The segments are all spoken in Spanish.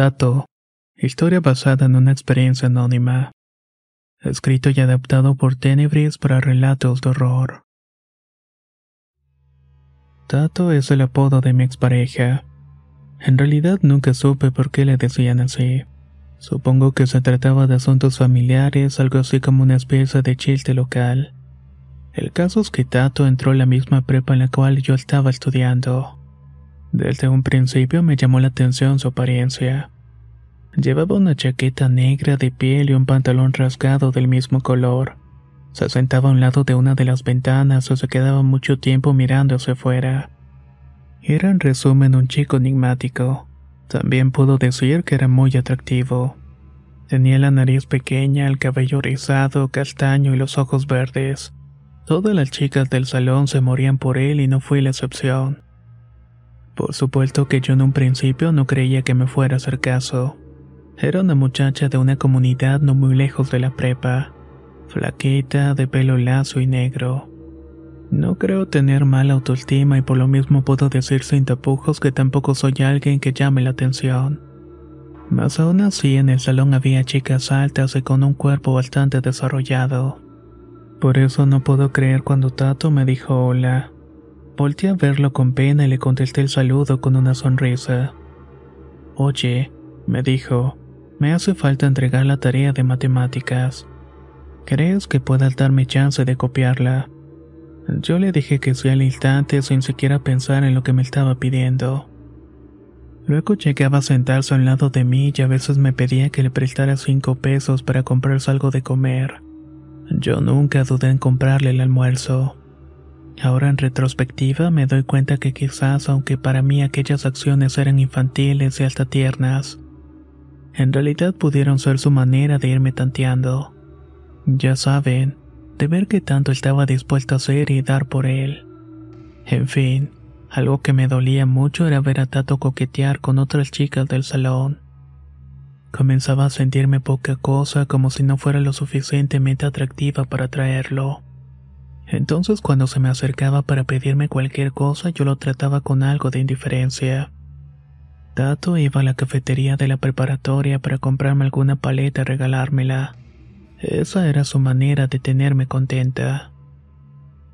Tato. Historia basada en una experiencia anónima. Escrito y adaptado por Tenebris para relatos de horror. Tato es el apodo de mi expareja. En realidad nunca supe por qué le decían así. Supongo que se trataba de asuntos familiares, algo así como una especie de chiste local. El caso es que Tato entró a la misma prepa en la cual yo estaba estudiando. Desde un principio me llamó la atención su apariencia. Llevaba una chaqueta negra de piel y un pantalón rasgado del mismo color. Se sentaba a un lado de una de las ventanas o se quedaba mucho tiempo mirando hacia afuera. Era en resumen un chico enigmático. También puedo decir que era muy atractivo. Tenía la nariz pequeña, el cabello rizado, castaño y los ojos verdes. Todas las chicas del salón se morían por él y no fui la excepción. Por supuesto que yo en un principio no creía que me fuera a hacer caso. Era una muchacha de una comunidad no muy lejos de la prepa, flaquita, de pelo lazo y negro. No creo tener mala autoestima y por lo mismo puedo decir sin tapujos que tampoco soy alguien que llame la atención. Más aún así, en el salón había chicas altas y con un cuerpo bastante desarrollado. Por eso no puedo creer cuando Tato me dijo hola. Volté a verlo con pena y le contesté el saludo con una sonrisa. Oye, me dijo, me hace falta entregar la tarea de matemáticas. ¿Crees que puedas darme chance de copiarla? Yo le dije que sí al instante sin siquiera pensar en lo que me estaba pidiendo. Luego llegaba a sentarse a un lado de mí y a veces me pedía que le prestara cinco pesos para comprarse algo de comer. Yo nunca dudé en comprarle el almuerzo. Ahora en retrospectiva me doy cuenta que quizás aunque para mí aquellas acciones eran infantiles y hasta tiernas, en realidad pudieron ser su manera de irme tanteando. Ya saben, de ver que tanto estaba dispuesto a hacer y dar por él. En fin, algo que me dolía mucho era ver a Tato coquetear con otras chicas del salón. Comenzaba a sentirme poca cosa como si no fuera lo suficientemente atractiva para atraerlo. Entonces cuando se me acercaba para pedirme cualquier cosa yo lo trataba con algo de indiferencia. Tato iba a la cafetería de la preparatoria para comprarme alguna paleta y regalármela. Esa era su manera de tenerme contenta.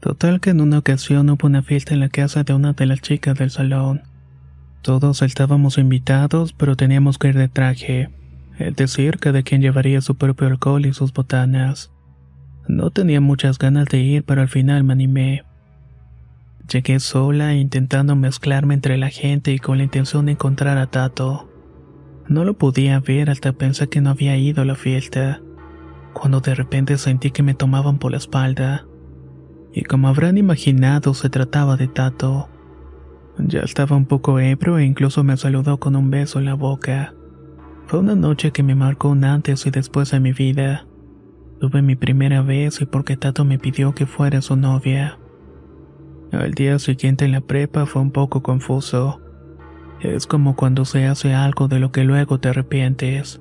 Total que en una ocasión hubo una fiesta en la casa de una de las chicas del salón. Todos estábamos invitados, pero teníamos que ir de traje, es decir, cada quien llevaría su propio alcohol y sus botanas. No tenía muchas ganas de ir, pero al final me animé. Llegué sola intentando mezclarme entre la gente y con la intención de encontrar a Tato. No lo podía ver hasta pensar que no había ido a la fiesta, cuando de repente sentí que me tomaban por la espalda. Y como habrán imaginado, se trataba de Tato. Ya estaba un poco ebrio e incluso me saludó con un beso en la boca. Fue una noche que me marcó un antes y después de mi vida. Tuve mi primera vez y porque Tato me pidió que fuera su novia. Al día siguiente en la prepa fue un poco confuso. Es como cuando se hace algo de lo que luego te arrepientes.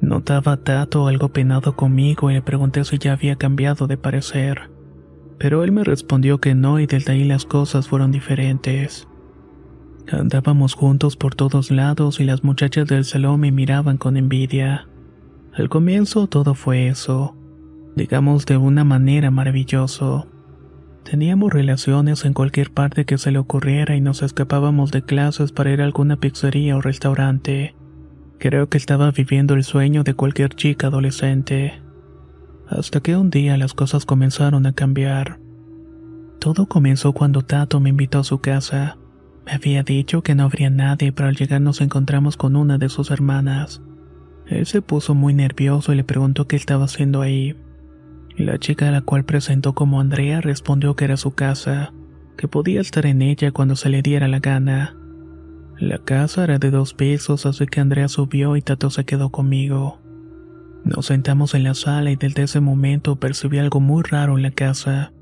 Notaba a Tato algo penado conmigo y le pregunté si ya había cambiado de parecer. Pero él me respondió que no y desde ahí las cosas fueron diferentes. Andábamos juntos por todos lados y las muchachas del salón me miraban con envidia. Al comienzo todo fue eso, digamos de una manera maravilloso. Teníamos relaciones en cualquier parte que se le ocurriera y nos escapábamos de clases para ir a alguna pizzería o restaurante. Creo que estaba viviendo el sueño de cualquier chica adolescente. Hasta que un día las cosas comenzaron a cambiar. Todo comenzó cuando Tato me invitó a su casa. Me había dicho que no habría nadie, pero al llegar nos encontramos con una de sus hermanas. Él se puso muy nervioso y le preguntó qué estaba haciendo ahí. La chica a la cual presentó como Andrea respondió que era su casa, que podía estar en ella cuando se le diera la gana. La casa era de dos pisos, así que Andrea subió y Tato se quedó conmigo. Nos sentamos en la sala y desde ese momento percibí algo muy raro en la casa.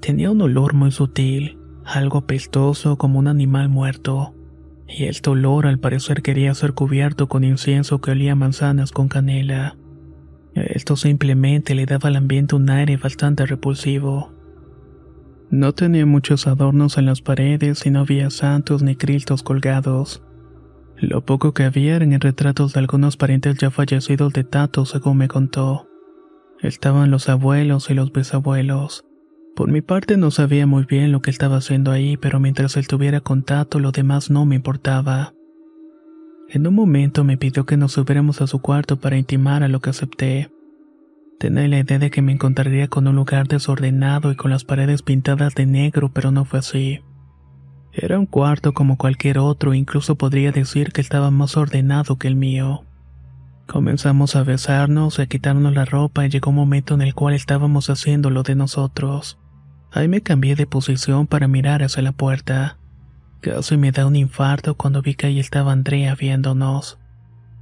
Tenía un olor muy sutil, algo apestoso como un animal muerto, y el olor al parecer quería ser cubierto con incienso que olía manzanas con canela. Esto simplemente le daba al ambiente un aire bastante repulsivo. No tenía muchos adornos en las paredes y no había santos ni cristos colgados. Lo poco que había eran retratos de algunos parientes ya fallecidos de Tato, según me contó. Estaban los abuelos y los bisabuelos. Por mi parte no sabía muy bien lo que estaba haciendo ahí, pero mientras él tuviera contacto lo demás no me importaba. En un momento me pidió que nos subiéramos a su cuarto para intimar a lo que acepté. Tenía la idea de que me encontraría con un lugar desordenado y con las paredes pintadas de negro, pero no fue así. Era un cuarto como cualquier otro, incluso podría decir que estaba más ordenado que el mío. Comenzamos a besarnos a quitarnos la ropa y llegó un momento en el cual estábamos haciendo lo de nosotros. Ahí me cambié de posición para mirar hacia la puerta. Casi me da un infarto cuando vi que ahí estaba Andrea viéndonos.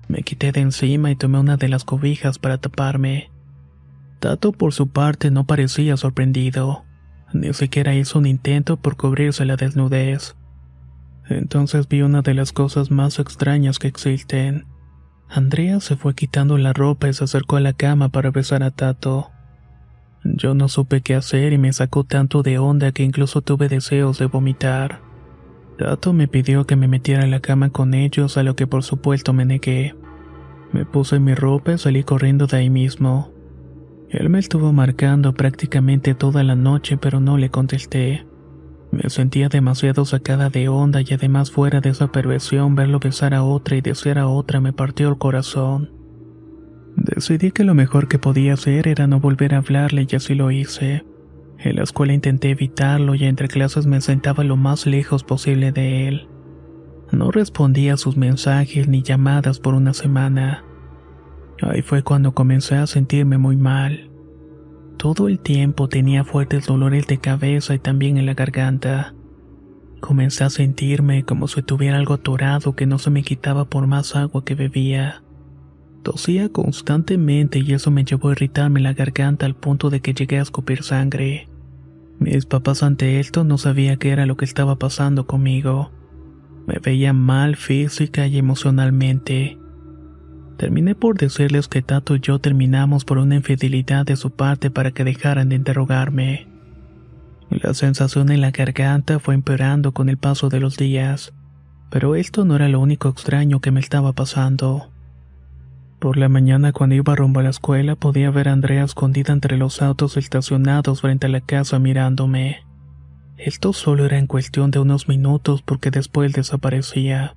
Me quité de encima y tomé una de las cobijas para taparme. Tato por su parte no parecía sorprendido. Ni siquiera hizo un intento por cubrirse la desnudez. Entonces vi una de las cosas más extrañas que existen. Andrea se fue quitando la ropa y se acercó a la cama para besar a Tato. Yo no supe qué hacer y me sacó tanto de onda que incluso tuve deseos de vomitar. Tato me pidió que me metiera en la cama con ellos, a lo que por supuesto me negué. Me puse mi ropa y salí corriendo de ahí mismo. Él me estuvo marcando prácticamente toda la noche, pero no le contesté. Me sentía demasiado sacada de onda y además fuera de esa perversión verlo besar a otra y desear a otra me partió el corazón. Decidí que lo mejor que podía hacer era no volver a hablarle y así lo hice. En la escuela intenté evitarlo y entre clases me sentaba lo más lejos posible de él. No respondía a sus mensajes ni llamadas por una semana. Ahí fue cuando comencé a sentirme muy mal. Todo el tiempo tenía fuertes dolores de cabeza y también en la garganta. Comencé a sentirme como si tuviera algo atorado que no se me quitaba por más agua que bebía. Tosía constantemente y eso me llevó a irritarme la garganta al punto de que llegué a escupir sangre. Mis papás ante esto no sabía qué era lo que estaba pasando conmigo. Me veía mal física y emocionalmente. Terminé por decirles que Tato y yo terminamos por una infidelidad de su parte para que dejaran de interrogarme. La sensación en la garganta fue empeorando con el paso de los días, pero esto no era lo único extraño que me estaba pasando. Por la mañana cuando iba rumbo a la escuela podía ver a Andrea escondida entre los autos estacionados frente a la casa mirándome. Esto solo era en cuestión de unos minutos porque después desaparecía.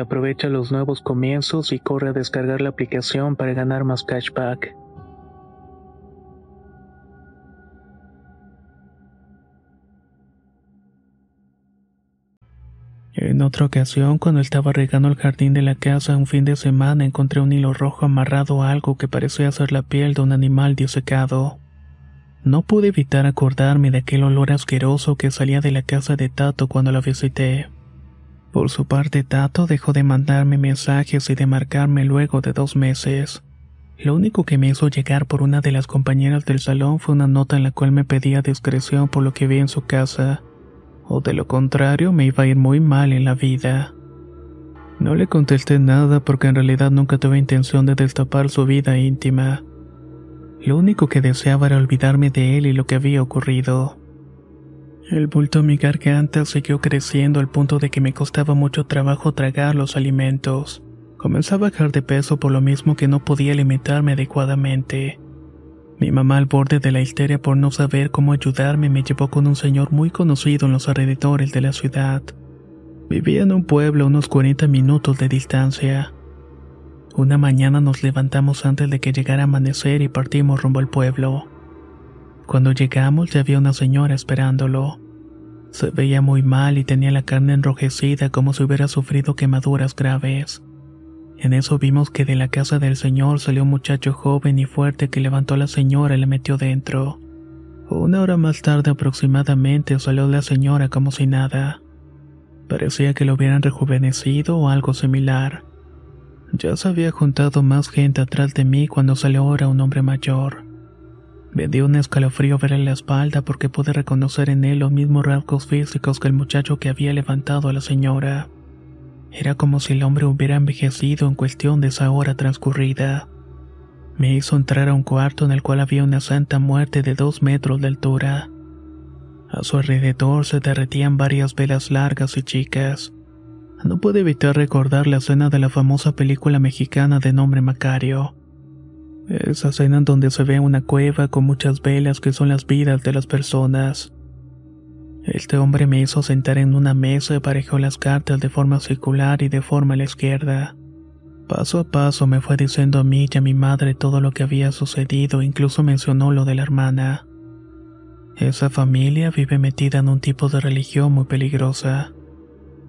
Aprovecha los nuevos comienzos y corre a descargar la aplicación para ganar más cashback. En otra ocasión, cuando estaba regando el jardín de la casa un fin de semana, encontré un hilo rojo amarrado a algo que parecía ser la piel de un animal disecado. No pude evitar acordarme de aquel olor asqueroso que salía de la casa de Tato cuando la visité. Por su parte, Tato dejó de mandarme mensajes y de marcarme luego de dos meses. Lo único que me hizo llegar por una de las compañeras del salón fue una nota en la cual me pedía discreción por lo que vi en su casa o de lo contrario me iba a ir muy mal en la vida. No le contesté nada porque en realidad nunca tuve intención de destapar su vida íntima. Lo único que deseaba era olvidarme de él y lo que había ocurrido. El bulto en mi garganta siguió creciendo al punto de que me costaba mucho trabajo tragar los alimentos. Comenzaba a bajar de peso por lo mismo que no podía alimentarme adecuadamente. Mi mamá al borde de la histeria por no saber cómo ayudarme me llevó con un señor muy conocido en los alrededores de la ciudad. Vivía en un pueblo a unos 40 minutos de distancia. Una mañana nos levantamos antes de que llegara amanecer y partimos rumbo al pueblo. Cuando llegamos ya había una señora esperándolo. Se veía muy mal y tenía la carne enrojecida como si hubiera sufrido quemaduras graves. En eso vimos que de la casa del señor salió un muchacho joven y fuerte que levantó a la señora y la metió dentro. Una hora más tarde aproximadamente salió la señora como si nada. Parecía que lo hubieran rejuvenecido o algo similar. Ya se había juntado más gente atrás de mí cuando salió ahora un hombre mayor. Me un escalofrío verle la espalda porque pude reconocer en él los mismos rasgos físicos que el muchacho que había levantado a la señora. Era como si el hombre hubiera envejecido en cuestión de esa hora transcurrida. Me hizo entrar a un cuarto en el cual había una santa muerte de dos metros de altura. A su alrededor se derretían varias velas largas y chicas. No pude evitar recordar la escena de la famosa película mexicana de nombre Macario. Esa escena en donde se ve una cueva con muchas velas que son las vidas de las personas. Este hombre me hizo sentar en una mesa y aparejó las cartas de forma circular y de forma a la izquierda. Paso a paso me fue diciendo a mí y a mi madre todo lo que había sucedido, incluso mencionó lo de la hermana. Esa familia vive metida en un tipo de religión muy peligrosa.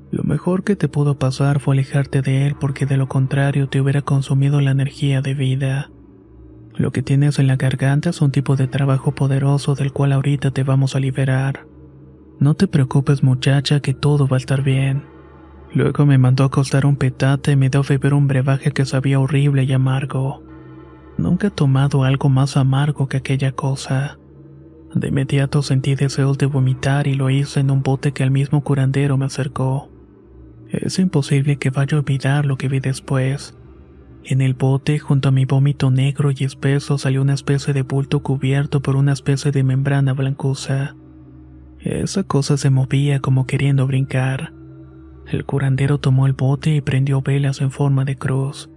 Lo mejor que te pudo pasar fue alejarte de él porque de lo contrario te hubiera consumido la energía de vida. Lo que tienes en la garganta es un tipo de trabajo poderoso del cual ahorita te vamos a liberar. No te preocupes muchacha que todo va a estar bien. Luego me mandó a acostar un petate y me dio a beber un brebaje que sabía horrible y amargo. Nunca he tomado algo más amargo que aquella cosa. De inmediato sentí deseos de vomitar y lo hice en un bote que el mismo curandero me acercó. Es imposible que vaya a olvidar lo que vi después. En el bote, junto a mi vómito negro y espeso, salió una especie de bulto cubierto por una especie de membrana blancuza. Esa cosa se movía como queriendo brincar. El curandero tomó el bote y prendió velas en forma de cruz.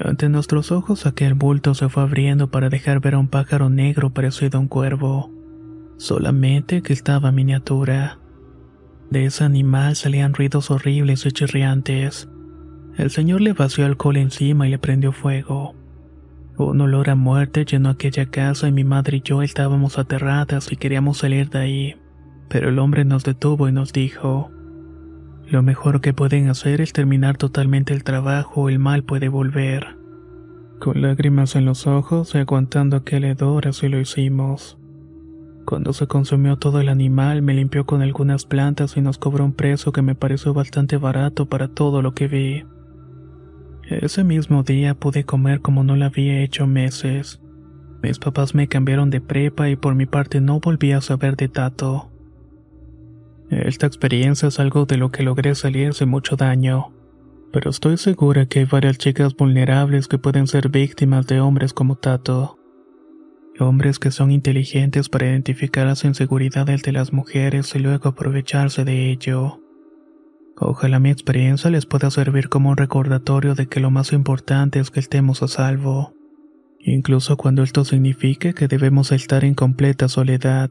Ante nuestros ojos aquel bulto se fue abriendo para dejar ver a un pájaro negro parecido a un cuervo. solamente que estaba miniatura. De ese animal salían ruidos horribles y chirriantes. El señor le vació alcohol encima y le prendió fuego. Un olor a muerte llenó aquella casa y mi madre y yo estábamos aterradas y queríamos salir de ahí. Pero el hombre nos detuvo y nos dijo, lo mejor que pueden hacer es terminar totalmente el trabajo el mal puede volver. Con lágrimas en los ojos y aguantando aquel hedor así lo hicimos. Cuando se consumió todo el animal me limpió con algunas plantas y nos cobró un precio que me pareció bastante barato para todo lo que vi. Ese mismo día pude comer como no lo había hecho meses. Mis papás me cambiaron de prepa y por mi parte no volví a saber de Tato. Esta experiencia es algo de lo que logré salir sin mucho daño, pero estoy segura que hay varias chicas vulnerables que pueden ser víctimas de hombres como Tato. Hombres que son inteligentes para identificar las inseguridades de las mujeres y luego aprovecharse de ello. Ojalá mi experiencia les pueda servir como un recordatorio de que lo más importante es que estemos a salvo, incluso cuando esto signifique que debemos estar en completa soledad.